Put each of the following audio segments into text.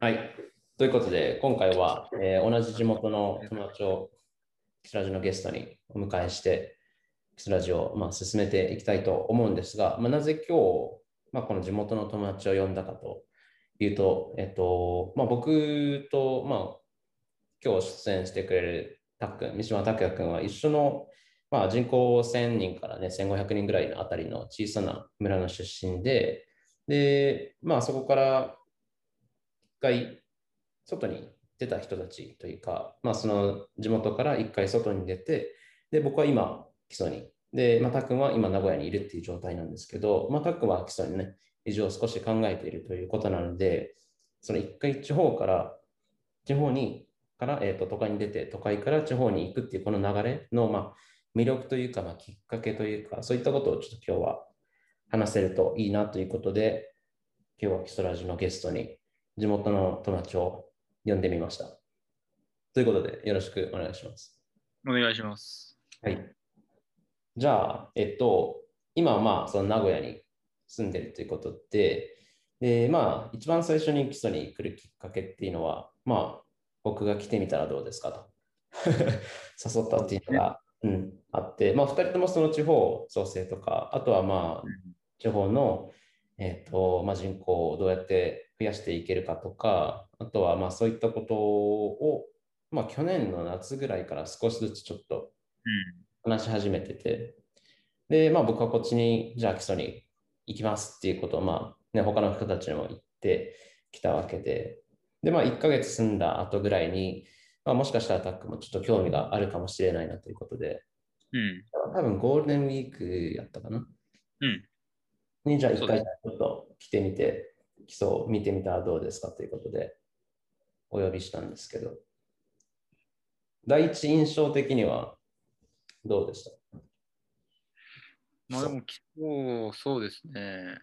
はい。ということで、今回は、えー同じ地元の友達をキスラジのゲストにお迎えして、キスラジを、まあ、進めていきたいと思うんですが、まあ、なぜ今日、まあ、この地元の友達を呼んだかというと、えっとまあ、僕と、まあ、今日出演してくれるたっくん、三島拓也君は一緒の、まあ、人口1000人から、ね、1500人ぐらいのあたりの小さな村の出身で、で、まあ、そこから回外に出た人たちというか、まあ、その地元から一回外に出て、で、僕は今、基礎に、で、まあ、たくんは今、名古屋にいるっていう状態なんですけど、まあ、たくんは基礎にね、移住を少し考えているということなので、その一回地方から、地方に、から、えー、と都会に出て、都会から地方に行くっていうこの流れの、まあ、魅力というか、まあ、きっかけというか、そういったことをちょっと今日は話せるといいなということで、今日は基礎ラジのゲストに地元の友達を呼んでみました。ということで、よろしくお願いします。お願いします。はい。じゃあ、えっと、今はまあ、その名古屋に住んでるということで、で、まあ、一番最初に基礎に来るきっかけっていうのは、まあ、僕が来てみたらどうですかと 誘ったっていうのが、うん、あって、まあ、二人ともその地方創生とか、あとはまあ、地方の、えっとまあ、人口をどうやって増やしていけるかとか、あとはまあそういったことを、まあ、去年の夏ぐらいから少しずつちょっと話し始めてて、で、まあ、僕はこっちに、じゃあ基礎に行きますっていうことを、まあね、他の人たちにも言ってきたわけで、で、まあ、1ヶ月住んだ後ぐらいに、まあ、もしかしたらタックもちょっと興味があるかもしれないなということで、うん。多分ゴールデンウィークやったかな。うん。に、じゃあ一回ちょっと来てみて、基礎を見てみたらどうですかということで、お呼びしたんですけど、第一印象的にはどうでした？まあでも、そうそうですね。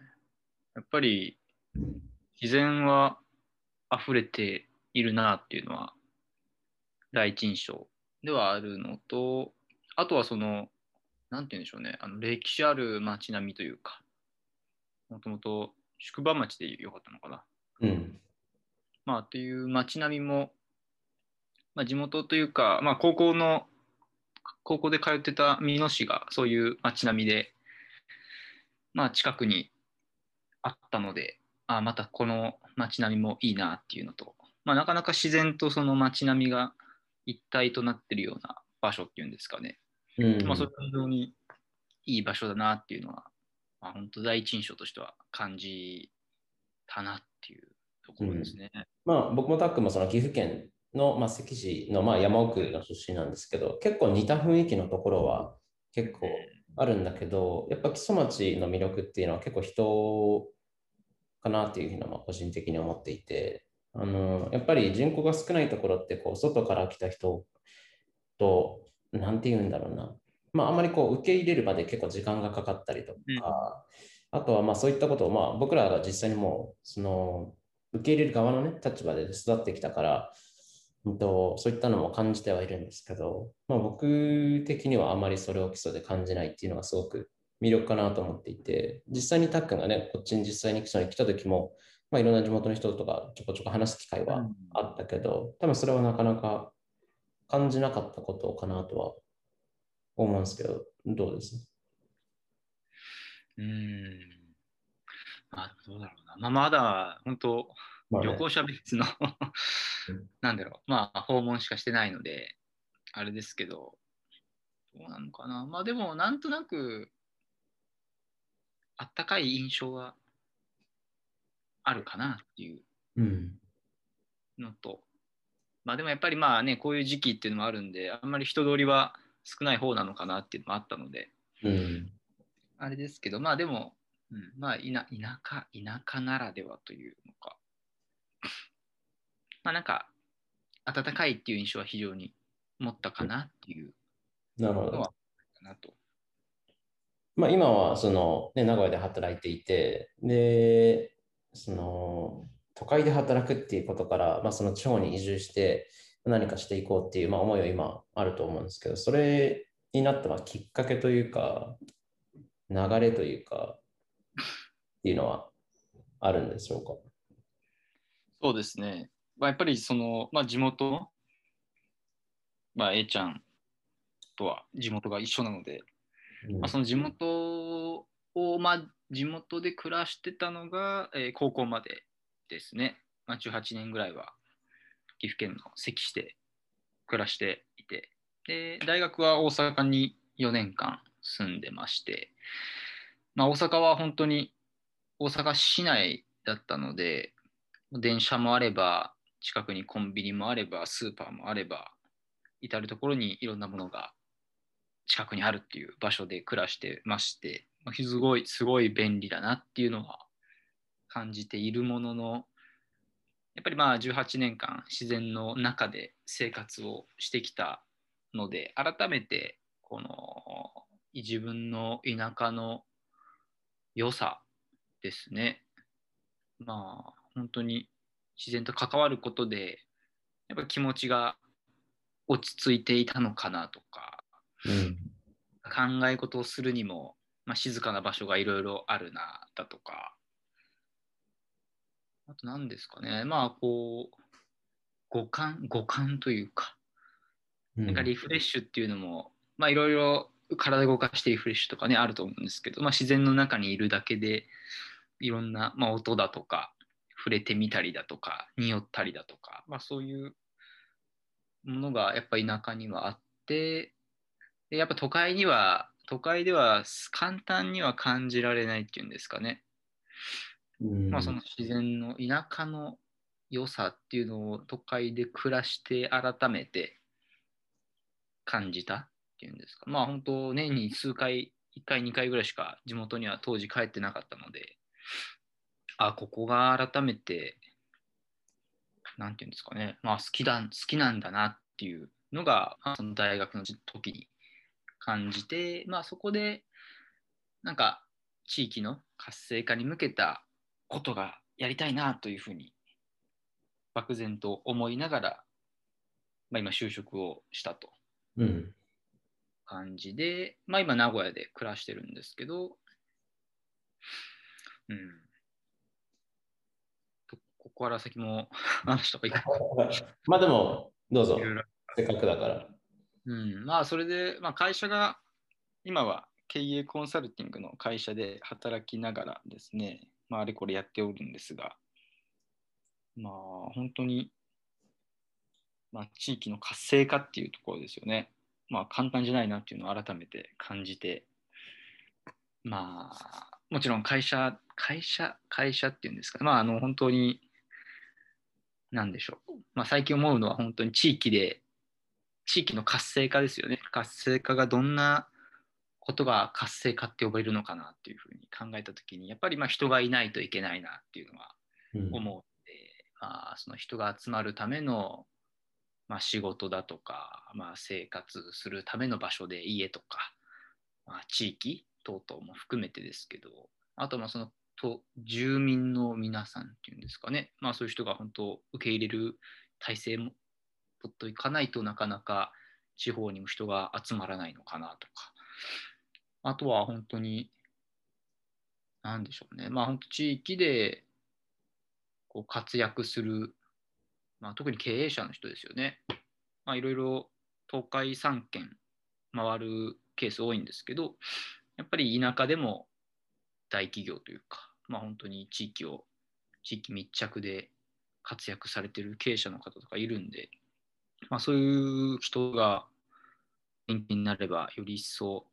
やっぱり、自然は溢れているなっていうのは、第一印象ではあるのと、あとはその、なんて言うんでしょうね、あの歴史ある街並みというか、もともと宿場町でよかったのかな。うん。まあ、っていう街並みも、まあ、地元というか、まあ、高校の、高校で通ってた美濃市がそういう街並みで、まあ、近くにあったので、あまたこの街並みもいいなっていうのと、まあ、なかなか自然とその街並みが一体となってるような場所っていうんですかね。うんまあ、それが非常にいい場所だなっていうのは、まあ、本当第一印象としては感じたなっていうところですね。まあ、僕もタックもその岐阜県の、まあ、関市の、まあ、山奥の出身なんですけど、結構似た雰囲気のところは結構あるんだけど、やっぱ木曽町の魅力っていうのは結構人かなっていうふうには個人的に思っていて、あのやっぱり人口が少ないところってこう外から来た人と、なんて言うんだろうな、まあ、あんまりこう受け入れるまで結構時間がかかったりとか、うん。あとはまあそういったことを、まあ、僕らが実際にもうその受け入れる側の、ね、立場で育ってきたから、うんと、そういったのも感じてはいるんですけど、まあ、僕的にはあまりそれを基礎で感じないっていうのがすごく魅力かなと思っていて、実際にたっくんがね、こっちに実際に基礎に来た時も、まあ、いろんな地元の人とかちょこちょこ話す機会はあったけど、多分それはなかなか感じなかったことかなとは思うんですけど、どうです？うーん。まあ、どうだろうな。まあ、まだ、本当、まあね旅行者別のうん、なんだろう、まあ、訪問しかしてないので、あれですけど、どうなのかな。まあ、でも、なんとなく、あったかい印象はあるかなっていううん。のと、まあ、でもやっぱりまあね、こういう時期っていうのもあるんで、あんまり人通りは少ない方なのかなっていうのもあったので、うん。あれですけど、まあでも、うん、まあ田田舎、田舎ならではというのか、まあなんか、暖かいっていう印象は非常に持ったかなっていうなるほどのは。かなと。まあ、今はその、ね、名古屋で働いていて、で、その都会で働くっていうことから、まあ、その地方に移住して何かしていこうっていう、まあ、思いは今あると思うんですけど、それになったまあきっかけというか、流れというか、っていうのはあるんでしょうか？そうですね。まあ、やっぱりその、まあ、地元の、まあ、A ちゃんとは地元が一緒なので、うんまあ、その地元を、まあ、地元で暮らしてたのが、えー高校までですね。まあ、18年ぐらいは岐阜県の関市で暮らしていて、で、大学は大阪に4年間住んでまして、まあ、大阪は本当に大阪市内だったので、電車もあれば、近くにコンビニもあれば、スーパーもあれば、至る所にいろんなものが近くにあるっていう場所で暮らしてまして、すごい、すごい便利だなっていうのは感じているものの、やっぱりまあ18年間自然の中で生活をしてきたので、改めてこの自分の田舎の良さですね。まあ本当に自然と関わることで、やっぱ気持ちが落ち着いていたのかなとか、うん考え事をするにも、まあ、静かな場所がいろいろあるなだとかあと何ですかね。まあこう五感五感というかうん。なんかリフレッシュっていうのも、まあいろいろ体動かしてリフレッシュとかねあると思うんですけど、まあ、自然の中にいるだけでいろんな、まあ、音だとか触れてみたりだとか匂ったりだとか、まあ、そういうものがやっぱ田舎にはあってでやっぱ都会には都会では簡単には感じられないっていうんですかね、うんまあ、その自然の田舎の良さっていうのを都会で暮らして改めて感じたっていうんですか。まあ本当年に数回1回2回ぐらいしか地元には当時帰ってなかったのであここが改めてなんていうんですかね。まあ好きだ好きなんだなっていうのがまあその大学の時に感じてまあそこでなんか地域の活性化に向けたことがやりたいなというふうに漠然と思いながら、まあ、今就職をしたと。うん。感じで、まあ、今名古屋で暮らしてるんですけど、うん。とここから先も 話した方がいいか まあでも、どうぞ。せっかくだから。うん、まあそれで、まあ、会社が今は経営コンサルティングの会社で働きながらですね、まあ、あれこれやっておるんですが、まあ本当に、まあ、地域の活性化っていうところですよね。まあ簡単じゃないなっていうのを改めて感じて、まあもちろん会社、会社、会社っていうんですか、まああの本当に、なんでしょう。まあ最近思うのは本当に地域で地域の活性化ですよね。活性化がどんなことが活性化って呼ばれるのかなっていうふうに考えたときに、やっぱりまあ人がいないといけないなっていうのはうん。思うので、まあ、その人が集まるための、まあ、仕事だとか、まあ、生活するための場所で家とか、まあ、地域等々も含めてですけど、あとまあそのと住民の皆さんっていうんですかね、まあ、そういう人が本当受け入れる体制も取っていかないとなかなか地方にも人が集まらないのかなとか、あとは本当に、なんでしょうね、まあ本当地域でこう活躍する、まあ、特に経営者の人ですよね。まあいろいろ東海3県回るケース多いんですけど、やっぱり田舎でも大企業というか、まあ本当に地域を、地域密着で活躍されてる経営者の方とかいるんで、まあそういう人が元気になればより一層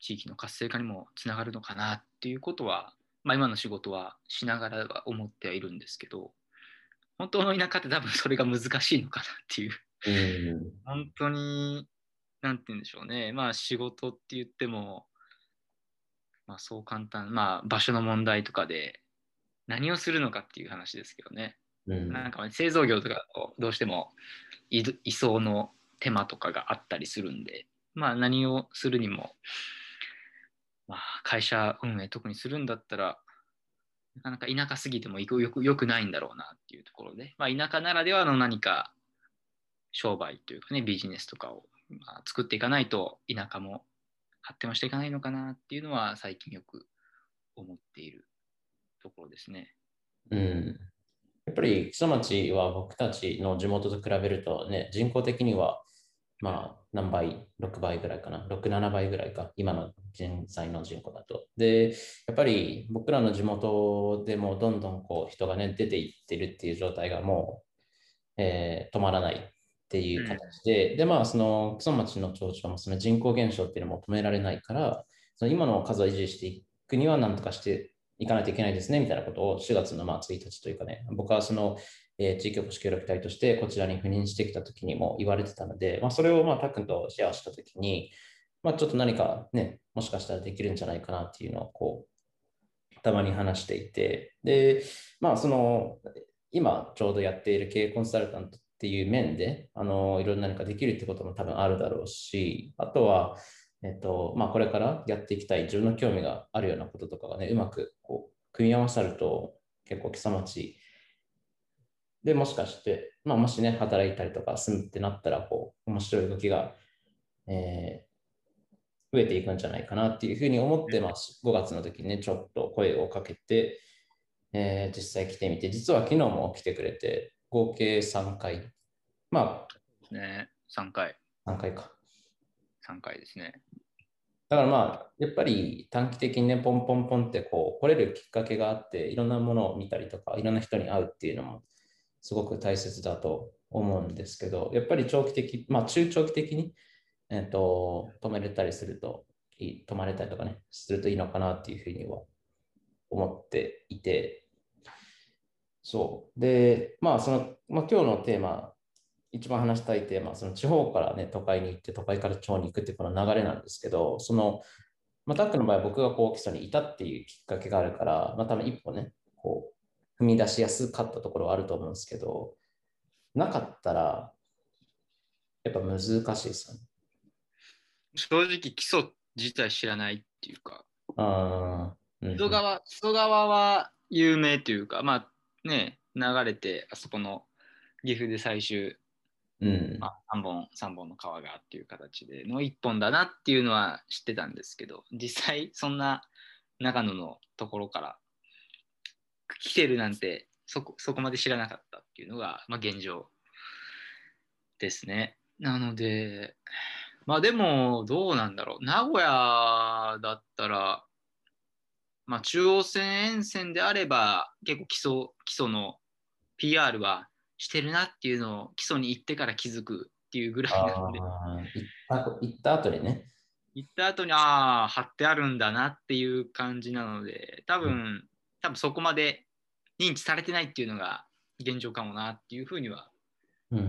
地域の活性化にもつながるのかなっていうことは、まあ、今の仕事はしながらは思ってはいるんですけど本当の田舎って多分それが難しいのかなっていう。うん。本当になんて言うんでしょうね。まあ仕事って言っても、まあ、そう簡単まあ場所の問題とかで何をするのかっていう話ですけどね。うん。なんか製造業とかどうしても移移送の手間とかがあったりするんで、まあ何をするにも、まあ会社運営特にするんだったら、なかなか田舎すぎてもよくよくないんだろうなっていうところで、まあ田舎ならではの何か商売というかね、ビジネスとかを、まあ、作っていかないと田舎も発展はしていかないのかなっていうのは最近よく思っているところですね。うんやっぱり木曽町は僕たちの地元と比べるとね、人口的にはまあ何倍、6倍ぐらいかな、6、7倍ぐらいか、今の現在の人口だと。で、やっぱり僕らの地元でもどんどんこう人がね、出ていってるっていう状態がもう、えー、止まらないっていう形で、うん、で、まあ、その木曽町の町長もその人口減少っていうのも止められないから、その今の数を維持していくには何とかしていかないといけないですねみたいなことを4月のまあ1日というかね、僕はその、えー、地域おこし協力隊としてこちらに赴任してきたときにも言われてたので、まあ、それをまたっくんとシェアしたときに、まあ、ちょっと何かね、もしかしたらできるんじゃないかなっていうのをこう、たまに話していて、で、まあその、今ちょうどやっている経営コンサルタントっていう面で、あの、いろんな何かできるってことも多分あるだろうし、あとは、えっと、まあ、これからやっていきたい自分の興味があるようなこととかがね、うまくこう組み合わさると結構木曽町でもしかして、まあ、もしね、働いたりとか住むってなったら、こう、面白い動きが、えー、増えていくんじゃないかなっていうふうに思ってます。5月の時にね、ちょっと声をかけて、えー、実際来てみて、実は昨日も来てくれて、合計3回。まあ、ね、3回。3回か。3回ですね。だからまあ、やっぱり短期的にね、ポンポンポンってこう、来れるきっかけがあって、いろんなものを見たりとか、いろんな人に会うっていうのも、すごく大切だと思うんですけど、やっぱり長期的、まあ中長期的に、え、ー、と、止めれたりするといい、止まれたりとかね、するといいのかなっていうふうには思っていて、そう。で、まあ、その、まあ、今日のテーマ一番話したいテーマその地方からね都会に行って都会から地方に行くっていうこの流れなんですけどその、まあ、タックの場合僕がこう基礎にいたっていうきっかけがあるから、まあ、多分一歩ねこう踏み出しやすかったところはあると思うんですけどなかったらやっぱ難しいですよね。正直基礎自体知らないっていうか。あ、うん、木曽川木曽川は有名というかまあね流れてあそこの岐阜で最終うん。まあ、3本3本の川がっていう形での1本だなっていうのは知ってたんですけど実際そんな長野のところから来てるなんてそこそこまで知らなかったっていうのが、まあ、現状ですね。なのでまあでもどうなんだろう名古屋だったらまあ中央線沿線であれば結構基礎基礎の PR はしてるなっていうのを基礎に行ってから気づくっていうぐらいなんで。行った後にね。行った後に、ああ、貼ってあるんだなっていう感じなので、多分、うん、多分そこまで認知されてないっていうのが現状かもなっていうふうには思う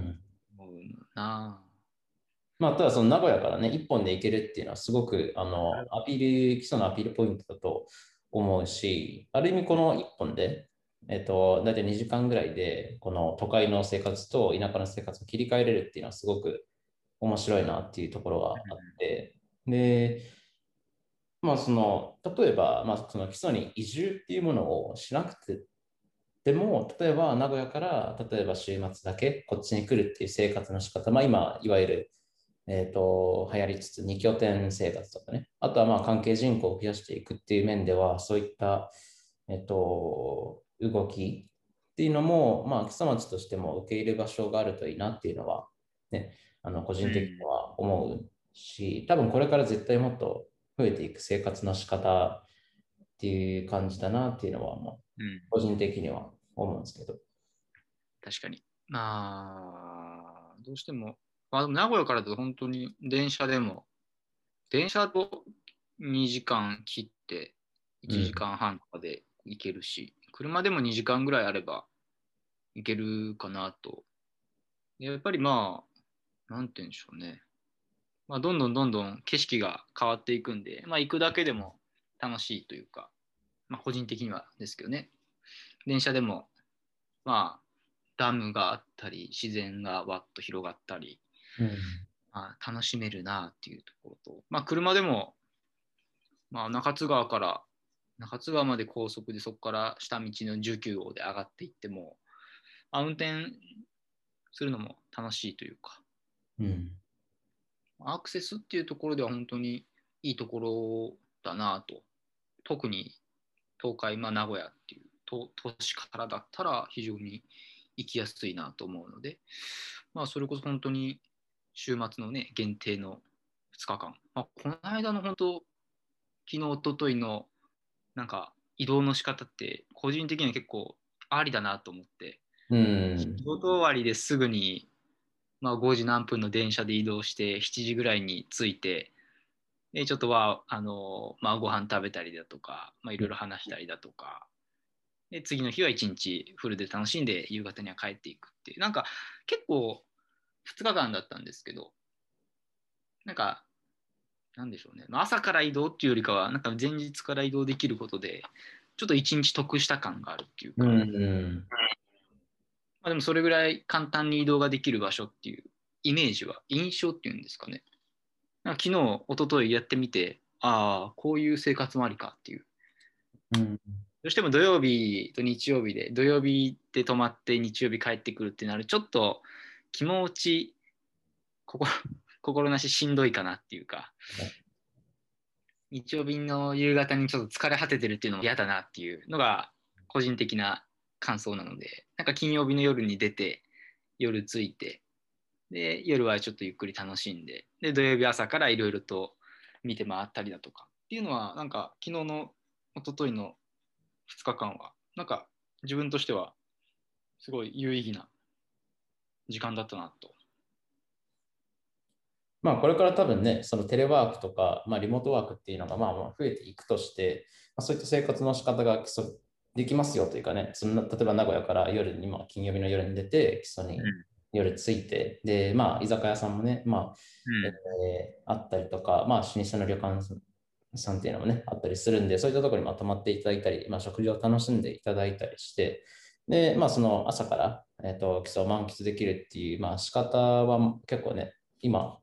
な。まあ、ただその名古屋からね、一本で行けるっていうのはすごくあのアピール、基礎のアピールポイントだと思うし、ある意味この一本でえっと、大体2時間ぐらいで、この都会の生活と田舎の生活を切り替えれるっていうのはすごく面白いなっていうところがあって、で、まあその、例えば、まあその基礎に移住っていうものをしなくてでも、例えば名古屋から例えば週末だけこっちに来るっていう生活の仕方、まあ今、いわゆる、え、ー、と、流行りつつ2拠点生活とかね、あとはまあ関係人口を増やしていくっていう面では、そういった、え、ー、と、動きっていうのも、まあ、木曽町としても受け入れ場所があるといいなっていうのは、ね、あの個人的には思うし、多分これから絶対もっと増えていく生活の仕方っていう感じだなっていうのは、まあ、個人的には思うんですけど。確かに。まあ、どうしても、まあ、名古屋からだと本当に電車でも、電車と2時間切って1時間半とかで行けるし、車でも2時間ぐらいあれば行けるかなと。やっぱりまあ、なんて言うんでしょうね。まあ、どんどんどんどん景色が変わっていくんで、まあ、行くだけでも楽しいというか、まあ、個人的にはですけどね。電車でも、まあ、ダムがあったり、自然がわっと広がったり、うん、まあ、楽しめるなっていうところと、まあ、車でも、まあ、中津川から中津川まで高速でそこから下道の19号で上がっていっても、あ運転するのも楽しいというか、うん、アクセスっていうところでは本当にいいところだなと特に東海、まあ、名古屋っていう都都市からだったら非常に行きやすいなと思うので、まあ、それこそ本当に週末のね、限定の2日間。まあ、この間の本当、昨日、一昨日のなんか移動の仕方って、個人的には結構ありだなと思って、うん。仕事終わりですぐに、まあ、5時何分の電車で移動して、7時ぐらいに着いて、でちょっとはあの、まあ、ご飯食べたりだとか、まあ、いろいろ話したりだとか、で次の日は一日フルで楽しんで夕方には帰っていくっていう。なんか結構2日間だったんですけどなんかなんでしょうね、まあ、朝から移動っていうよりかはなんか前日から移動できることでちょっと一日得した感があるっていうか、うん。まあ、でもそれぐらい簡単に移動ができる場所っていうイメージは印象っていうんですかね。なんか昨日一昨日やってみてああこういう生活もありかっていう。うん。どうしても土曜日と日曜日で土曜日で泊まって日曜日帰ってくるってなるちょっと気持ち心 心なししんどいかなっていうか。日曜日の夕方にちょっと疲れ果ててるっていうのも嫌だなっていうのが個人的な感想なのでなんか金曜日の夜に出て夜着いてで夜はちょっとゆっくり楽しんでで土曜日朝からいろいろと見て回ったりだとかっていうのはなんか昨日の一昨日の2日間はなんか自分としてはすごい有意義な時間だったなと。まあこれから多分ね、そのテレワークとか、まあリモートワークっていうのがまあまあ増えていくとして、まあ、そういった生活の仕方が基礎できますよというかね、その例えば名古屋から夜に、まあ金曜日の夜に出て、基礎に夜着いて、で、まあ居酒屋さんもね、まあ、えーあったりとか、まあ老舗の旅館さんっていうのもね、あったりするんで、そういったところにまとまっていただいたり、まあ食事を楽しんでいただいたりして、で、まあその朝から、えー、と基礎を満喫できるっていう、まあ仕方は結構ね、今、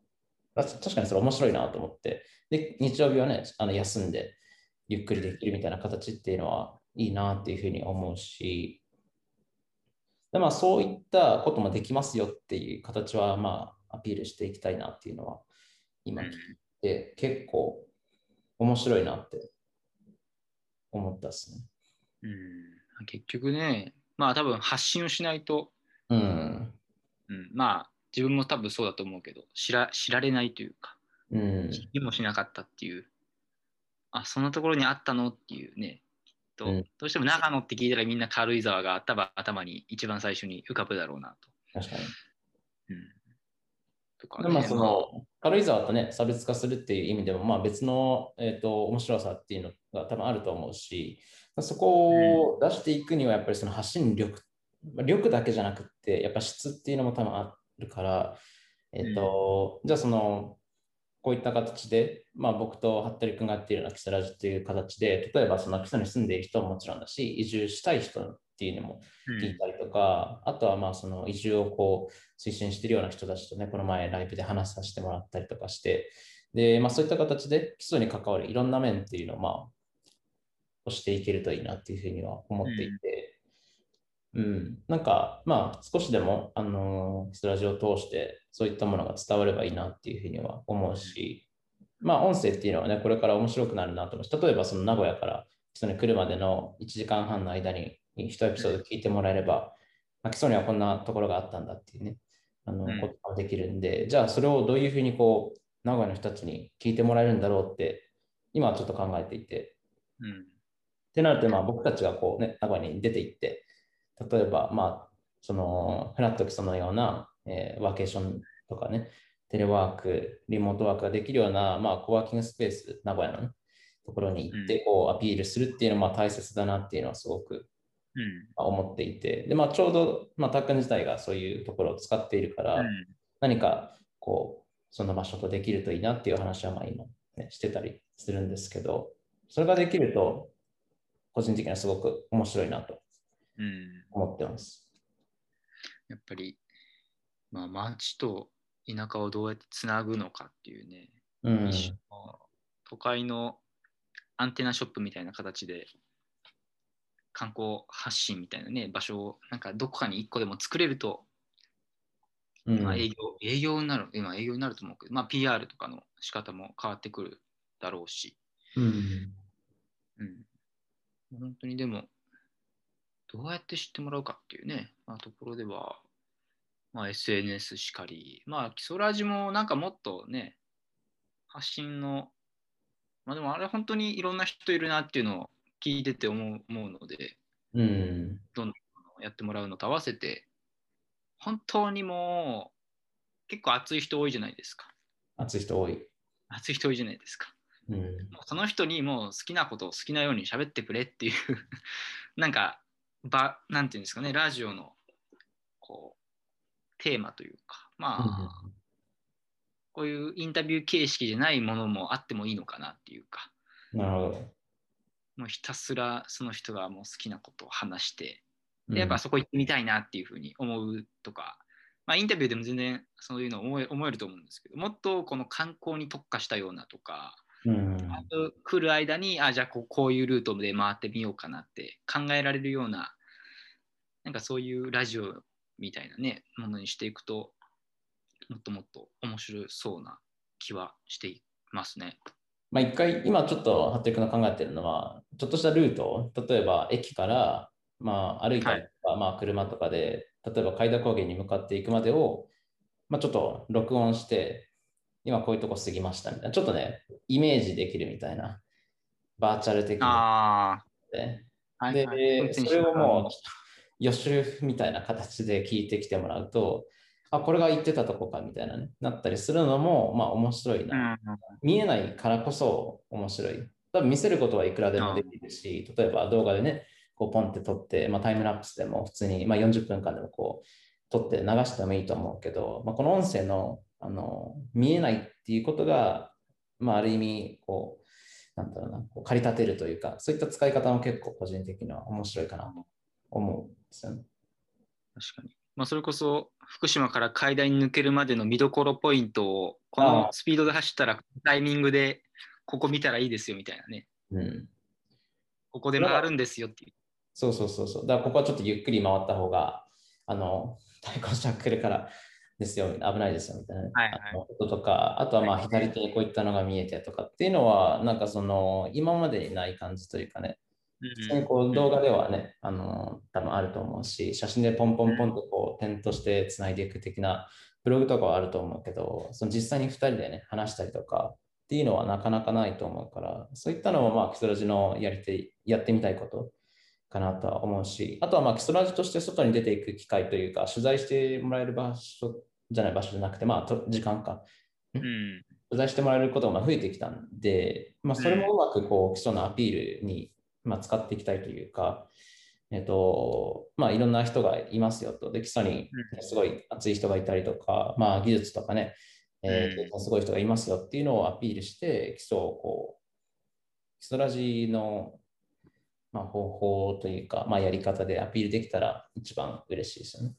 あ確かにそれ面白いなと思って、で、日曜日はね、あの休んでゆっくりできるみたいな形っていうのはいいなっていうふうに思うし、でまあそういったこともできますよっていう形はまあアピールしていきたいなっていうのは今聞いて結構面白いなって思ったですね。うん、結局ね、まあ多分発信をしないと、うん。うん、まあ自分も多分そうだと思うけど知ら知られないというかうん。知りもしなかったっていうあそんなところにあったのっていうねと、うん。どうしても長野って聞いたらみんな軽井沢が頭頭に一番最初に浮かぶだろうなと。確かに。うん、とかでまあその軽井沢とね差別化するっていう意味でもまあ別の、えー、と面白さっていうのが多分あると思うしそこを出していくにはやっぱりその発信力まあ力だけじゃなくってやっぱ質っていうのも多分あるから、えーとじゃあそのこういった形で、まあ、僕と服部君がやっているようなキサラジっていう形で例えばその基礎に住んでいる人ももちろんだし移住したい人っていうのもうん。聞いたりとか、あとはまあその移住をこう推進しているような人たちとね、この前ライブで話させてもらったりとかして、で、まあそういった形で基礎に関わるいろんな面っていうのをまあ、押していけるといいなっていうふうには思っていて、うん、なんかまあ少しでも、あのー、スラジオを通してそういったものが伝わればいいなっていうふうには思うし、まあ音声っていうのはね、これから面白くなるなと思うし、例えばその名古屋から基礎に来るまでの1時間半の間に1エピソード聞いてもらえれば、まあ、基礎にはこんなところがあったんだっていうね、あのうん。ことができるんで、じゃあそれをどういうふうにこう、名古屋の人たちに聞いてもらえるんだろうって、今はちょっと考えていて、うん。ってなると、まあ、僕たちがこう、ね、名古屋に出て行って、例えば、まあ、そのフラット基礎のような、えーワーケーションとかね、テレワーク、リモートワークができるような、まあ、コワーキングスペース、名古屋の、ね、ところに行ってこうアピールするっていうのはまあ大切だなっていうのはすごくうん。思っていて、でまあ、ちょうど、まあ、タックン自体がそういうところを使っているから、うん。何かこうその場所とできるといいなっていう話はまあ今、ね、してたりするんですけど、それができると、個人的にはすごく面白いなとうん。思ってます。やっぱり、まあ、町と田舎をどうやってつなぐのかっていうね、うん。一種の都会のアンテナショップみたいな形で観光発信みたいなね場所をなんかどこかに1個でも作れると、うん。まあ、営業営業になる今営業になると思うけど、まあ、PR とかの仕方も変わってくるだろうし、うん。うん、本当にでもどうやって知ってもらうかっていうね、まあ、ところでは、まあ、SNS しかり、まあ、基礎ラジもなんかもっとね、発信の、まあでもあれ本当にいろんな人いるなっていうのを聞いてて思う思うので、うん。どんどんやってもらうのと合わせて、本当にもう結構熱い人多いじゃないですか。熱い人多い。熱い人多いじゃないですか。うん。もうその人にもう好きなことを好きなように喋ってくれっていう なんか場なんていうんですかねラジオのこうテーマというかまあ、こういうインタビュー形式じゃないものもあってもいいのかなっていうか。なるほど。もうひたすらその人がもう好きなことを話して。うん。でやっぱそこ行ってみたいなっていうふうに思うとか、まあ、インタビューでも全然そういうの思え思えると思うんですけど。もっとこの観光に特化したようなとか。うん。あと来る間にあじゃあこうこういうルートで回ってみようかなって考えられるようななんかそういうラジオみたいなねものにしていくともっともっと面白そうな気はしていますね。まあ一回、今ちょっと服部君が考えてるのは、ちょっとしたルート、例えば駅から、まあ歩いたりとか、まあ車とかで、例えば海田高原に向かっていくまでを、まあちょっと録音して、今こういうとこ過ぎましたみたいな、ちょっとね、イメージできるみたいな、バーチャル的な。あで、あ、で、はい。それをもう、予習みたいな形で聞いてきてもらうと、あ、これが言ってたとこかみたいなね、なったりするのも、まあ面白いな。うん見えないからこそ面白い。多分見せることはいくらでもできるし、例えば動画でね、こうポンって撮って、まあ、タイムラプスでも普通に、まあ、40分間でもこう撮って流してもいいと思うけど、まあ、この音声のあの見えないっていうことが、まあ、ある意味こう、なんだろうな、こう駆り立てるというか、そういった使い方も結構個人的には面白いかなと思うんですよね。確かに。まあ、それこそ福島から海岸に抜けるまでの見どころポイントをこあのあスピードで走ったらタイミングでここ見たらいいですよみたいなね。うん。ここで回るんですよっていう。そうそうそうそう。だからここはちょっとゆっくり回った方が、あの、対向車来るからですよ、危ないですよみたいな、はいはいあのこととか、あとはまあはい左手にこういったのが見えてとかっていうのは、なんかその今までにない感じというかね、普通にこう動画ではね、あの、多分あると思うし、写真でポンポンポンとこう点としてつないでいく的なブログとかはあると思うけど、その実際に2人でね、話したりとかっていうのはなかなかないと思うから、そういったのもまあ基礎ラジのやりてやってみたいことかなとは思うし、あとはまあ基礎ラジとして外に出ていく機会というか、取材してもらえる場所じゃない場所じゃなくて、まあと時間か。うん。取材してもらえることがまあ増えてきたんで、まあ、それもうまくこう基礎のアピールにまあ使っていきたいというか、えっとまあ、いろんな人がいますよと。で、基礎にすごい熱い人がいたりとか、まあ、技術とかね、えーすごい人がいますよっていうのをアピールして、基礎をこう、基礎ラジの、まあ、方法というか、まあ、やり方でアピールできたら一番嬉しいですよね。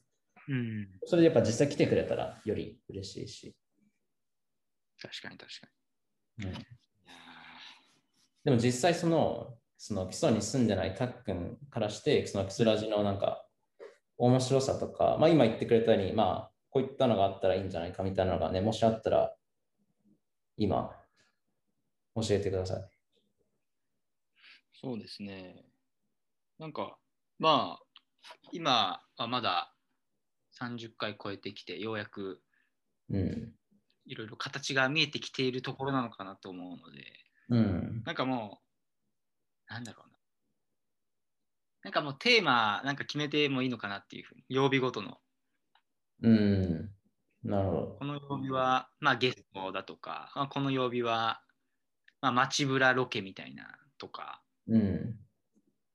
うん。それでやっぱ実際来てくれたらより嬉しいし。確かに確かうんに。いやでも実際その、その基礎に住んでないたっくんからして、その基礎ラジのなんか面白さとか、まあ今言ってくれたように、まあこういったのがあったらいいんじゃないかみたいなのがね、もしあったら今教えてください。そうですね。なんか、まあ、今はまだ30回超えてきて、ようやくうん。いろいろ形が見えてきているところなのかなと思うので、うん。なんかもう、なんだろうな。なんかもうテーマなんか決めてもいいのかなっていうふうに、曜日ごとの。うん。なるほど。この曜日は、まあ、ゲストだとか、まあ、この曜日は、まあ、街ぶらロケみたいなとか、うん。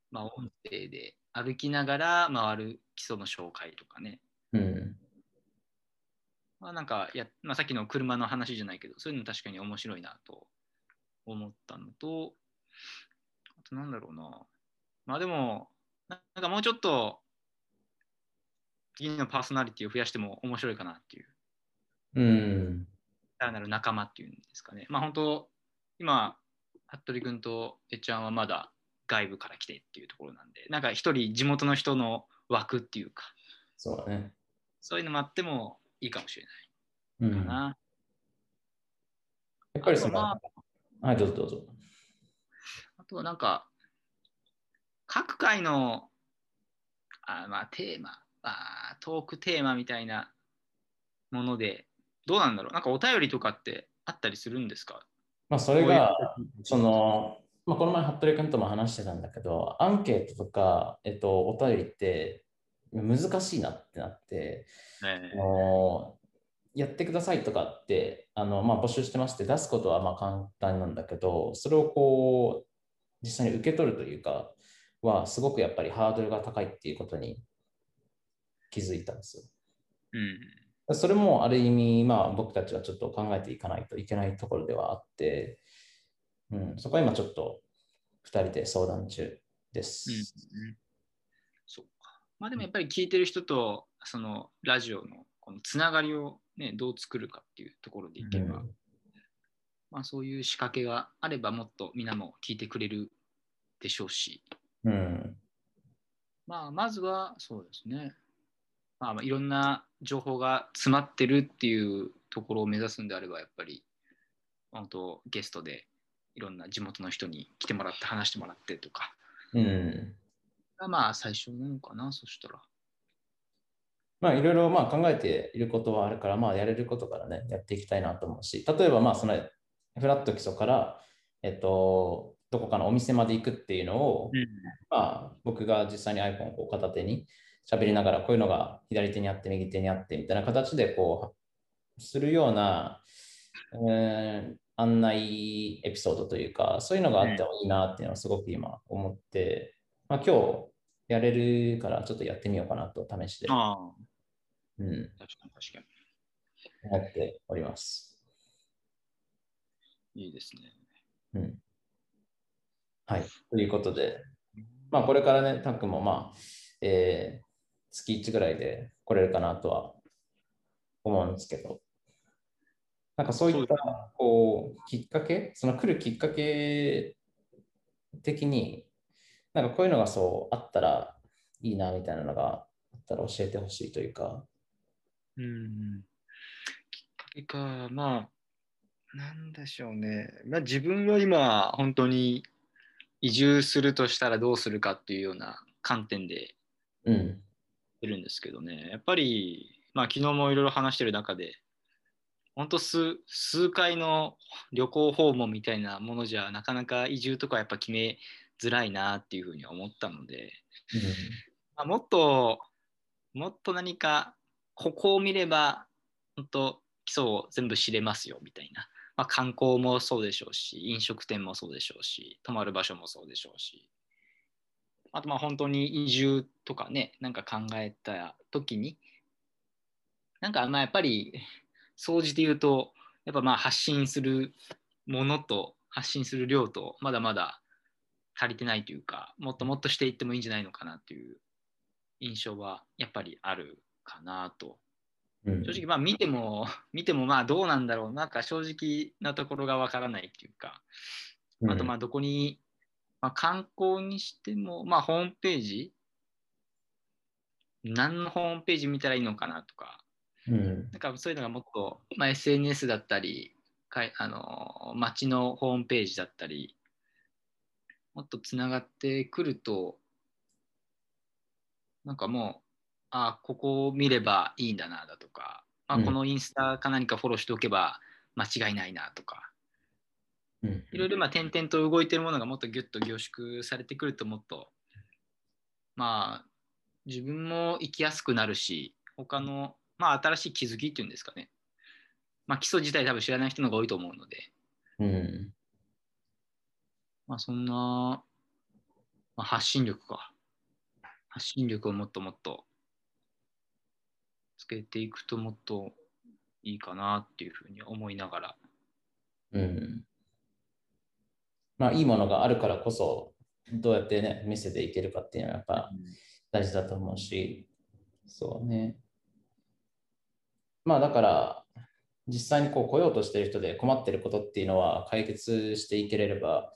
まあ、音声で歩きながら回る基礎の紹介とかね。うん。まあ、なんかや、まあ、さっきの車の話じゃないけど、そういうの確かに面白いなと思ったのと、なんだろうな。まあでも、ななんかもうちょっと次のパーソナリティを増やしても面白いかなっていう、うん。単なる仲間っていうんですかね。まあ本当、今、服部君とえっちゃんはまだ外部から来てっていうところなんで、なんか一人地元の人の枠っていうか、そうだね。そういうのもあってもいいかもしれないうん。やかな。っぱりその、あとはい、どうぞどうぞ。あとはなんか、各回のあまあテーマ、あトークテーマみたいなもので、どうなんだろう？なんかお便りとかってあったりするんですか？まあ、それが、その、まあ、この前、服部君とも話してたんだけど、アンケートとか、えっと、お便りって難しいなってなって、ね。あのやってくださいとかってあの、まあ、募集してまして出すことはまあ簡単なんだけどそれをこう実際に受け取るというかはすごくやっぱりハードルが高いっていうことに気づいたんですよ。うん。それもある意味、まあ、僕たちはちょっと考えていかないといけないところではあって、うん、そこは今ちょっと2人で相談中です。うんそうか。まあでもやっぱり聞いてる人とそのラジオのこのつながりを、ね、どう作るかっていうところでいけば、うんまあ、そういう仕掛けがあればもっとみんなも聞いてくれるでしょうし、うん。まあ、まずはそうですね、まあ、まあいろんな情報が詰まってるっていうところを目指すんであればやっぱり本当ゲストでいろんな地元の人に来てもらって話してもらってとか。うん。がまあ最初なのかなそしたら。まあいろいろまあ考えていることはあるから、まあやれることからね、やっていきたいなと思うし、例えばまあそのフラット基礎から、えっと、どこかのお店まで行くっていうのを、まあ僕が実際に iPhone を片手に喋りながら、こういうのが左手にあって、右手にあってみたいな形でこう、するような、えー案内エピソードというか、そういうのがあってもいいなっていうのはすごく今思って、まあ今日やれるからちょっとやってみようかなと試して、ああ、うん、確かに確か思っております。に。いいですね。うん。はい。ということで、まあこれからね、タックもまあ、えー月1ぐらいで来れるかなとは思うんですけど、なんかそういったこうきっかけ、その来るきっかけ的に、なんかこういうのがそうあったらいいなみたいなのがあったら教えてほしいというか、うん。きっかけか、まあ、なんでしょうね。まあ、自分は今、本当に移住するとしたらどうするかっていうような観点でうん。いるんですけどね。やっぱり、まあ、昨日もいろいろ話してる中で、本当数数回の旅行訪問みたいなものじゃなかなか移住とかやっぱ決めづらいなっていうふうには思ったので、まあ、もっともっと何かここを見れば本当基礎を全部知れますよみたいな、まあ、観光もそうでしょうし飲食店もそうでしょうし泊まる場所もそうでしょうし。あとまあ本当に移住とかねなんか考えた時になんかまあやっぱり総じて言うとやっぱまあ発信するものと発信する量とまだまだ足りてないというかもっともっとしていってもいいんじゃないのかなっていう印象はやっぱりあるかなと正直まあ見ても 見てもまあどうなんだろう。なんか正直なところがわからないっていうか。あとまあどこに、まあ、観光にしてもまあホームページ？何のホームページ見たらいいのかなとか。うん。なんかそういうのがもっと、まあ、SNS だったりかいあの街のホームページだったりもっとつながってくるとなんかもうあここを見ればいいんだなだとか、まあ、うん。このインスタか何かフォローしておけば間違いないなとか、うん。いろいろまあ点々と動いてるものがもっとギュッと凝縮されてくるともっとまあ自分も生きやすくなるし他のまあ新しい気づきっていうんですかね。まあ基礎自体多分知らない人の方が多いと思うので。うん。まあそんな、まあ、発信力か。発信力をもっともっとつけていくともっといいかなっていうふうに思いながら。うん。まあ、いいものがあるからこそ、どうやってね、見せていけるかっていうのはやっぱ大事だと思うし、そうね。まあだから、実際にこう来ようとしている人で困っていることっていうのは解決していけれれば、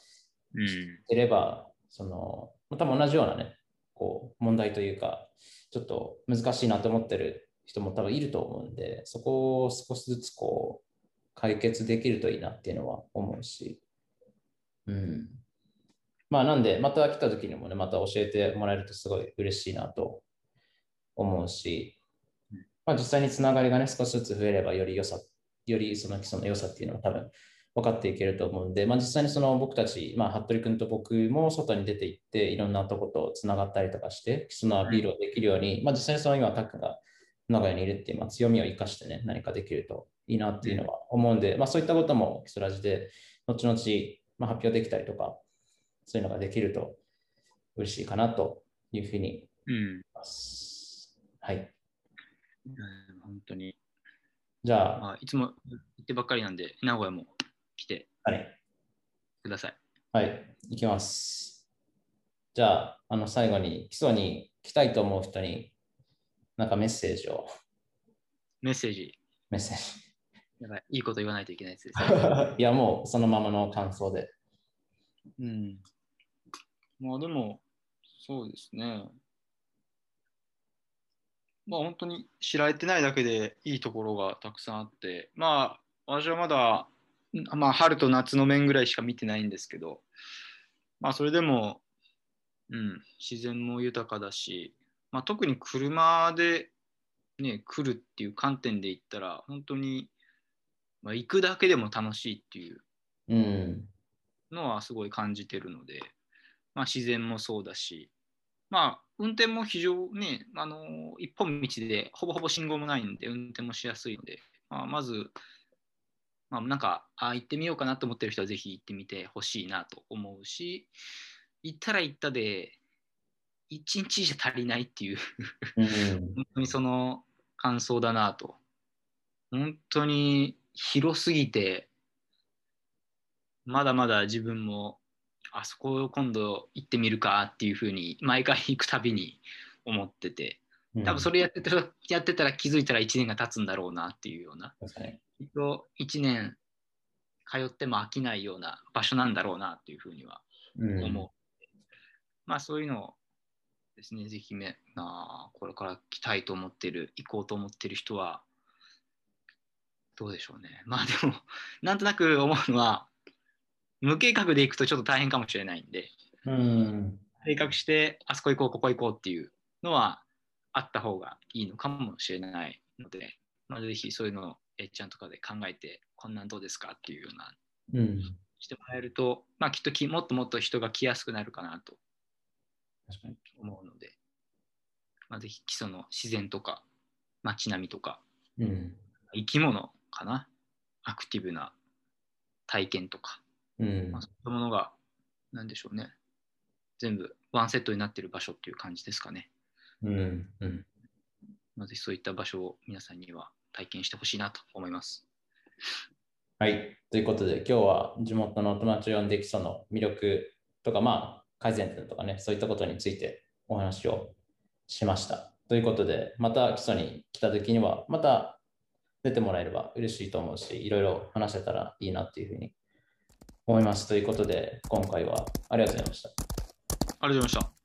うん。いければ、その、多分同じようなね、こう問題というか、ちょっと難しいなと思ってる人も多分いると思うんで、そこを少しずつこう解決できるといいなっていうのは思うし、うん。まあなんで、また来た時にもね、また教えてもらえるとすごい嬉しいなと思うし、まあ、実際につながりがね、少しずつ増えればより良さ、よりその基礎の良さっていうのは多分分かっていけると思うんで、まあ、実際にその僕たち、まあ、服部君と僕も外に出て行って、いろんなとことつながったりとかして、基礎のアピールをできるように、まあ、実際にその今、タックが名古屋にいるっていう、まあ、強みを生かしてね、何かできるといいなっていうのは思うんで、まあ、そういったことも基礎ラジで、後々、まあ、発表できたりとか、そういうのができると嬉しいかなというふうに思います。うん、はい。うん、本当に。じゃあ、まあ、いつも行ってばっかりなんで、名古屋も来てください。はい、行きます。じゃあ、あの最後に基礎に来たいと思う人に、なんかメッセージを。メッセージ。メッセージ。やばい、いいこと言わないといけないです、ね。いや、もうそのままの感想で。うん。まあでも、そうですね。まあ本当に知られてないだけでいいところがたくさんあって、まあ私はまだ、まあ春と夏の面ぐらいしか見てないんですけど、まあそれでも、うん、自然も豊かだし、まあ、特に車でね、来るっていう観点で言ったら、本当に、まあ、行くだけでも楽しいっていうのはすごい感じてるので、まあ、自然もそうだし、まあ、運転も非常に、あの一本道でほぼほぼ信号もないんで、運転もしやすいので、まあ、まず、まあ、なんかあ行ってみようかなと思ってる人はぜひ行ってみてほしいなと思うし、行ったら行ったで、1日じゃ足りないっていう。本当にその感想だなと。本当に広すぎて、まだまだ自分もあそこを今度行ってみるかっていうふうに毎回行くたびに思ってて多分それやってたら,、やってたら気づいたら1年が経つんだろうなっていうような。1年通っても飽きないような場所なんだろうなっていうふうには思う、うん、まあそういうのをですね。ぜひめ、まあ、これから来たいと思ってる行こうと思ってる人はどうでしょうね。まあでもなんとなく思うのは無計画で行くとちょっと大変かもしれないんで、うん、計画してあそこ行こうここ行こうっていうのはあった方がいいのかもしれないので、まあ、ぜひそういうのをえっちゃんとかで考えてこんなんどうですかっていうような、うん、してもらえると、まあ、きっときもっともっと人が来やすくなるかなと思うので、まあ、ぜひ基礎の自然とか街並みとか、うん、生き物かな。アクティブな体験とか。うん。まあ、そういったものが、なんでしょうね、全部ワンセットになっている場所っていう感じですかね。うん。うん。まあ、ぜひそういった場所を皆さんには体験してほしいなと思います。はい。ということで、今日は地元の友達を呼んで基礎の魅力とか、まあ、改善点とかね、そういったことについてお話をしました。ということで、また基礎に来た時には、また出てもらえれば嬉しいと思うし、いろいろ話せたらいいなっていうふうに思います。ということで、今回はありがとうございました。ありがとうございました。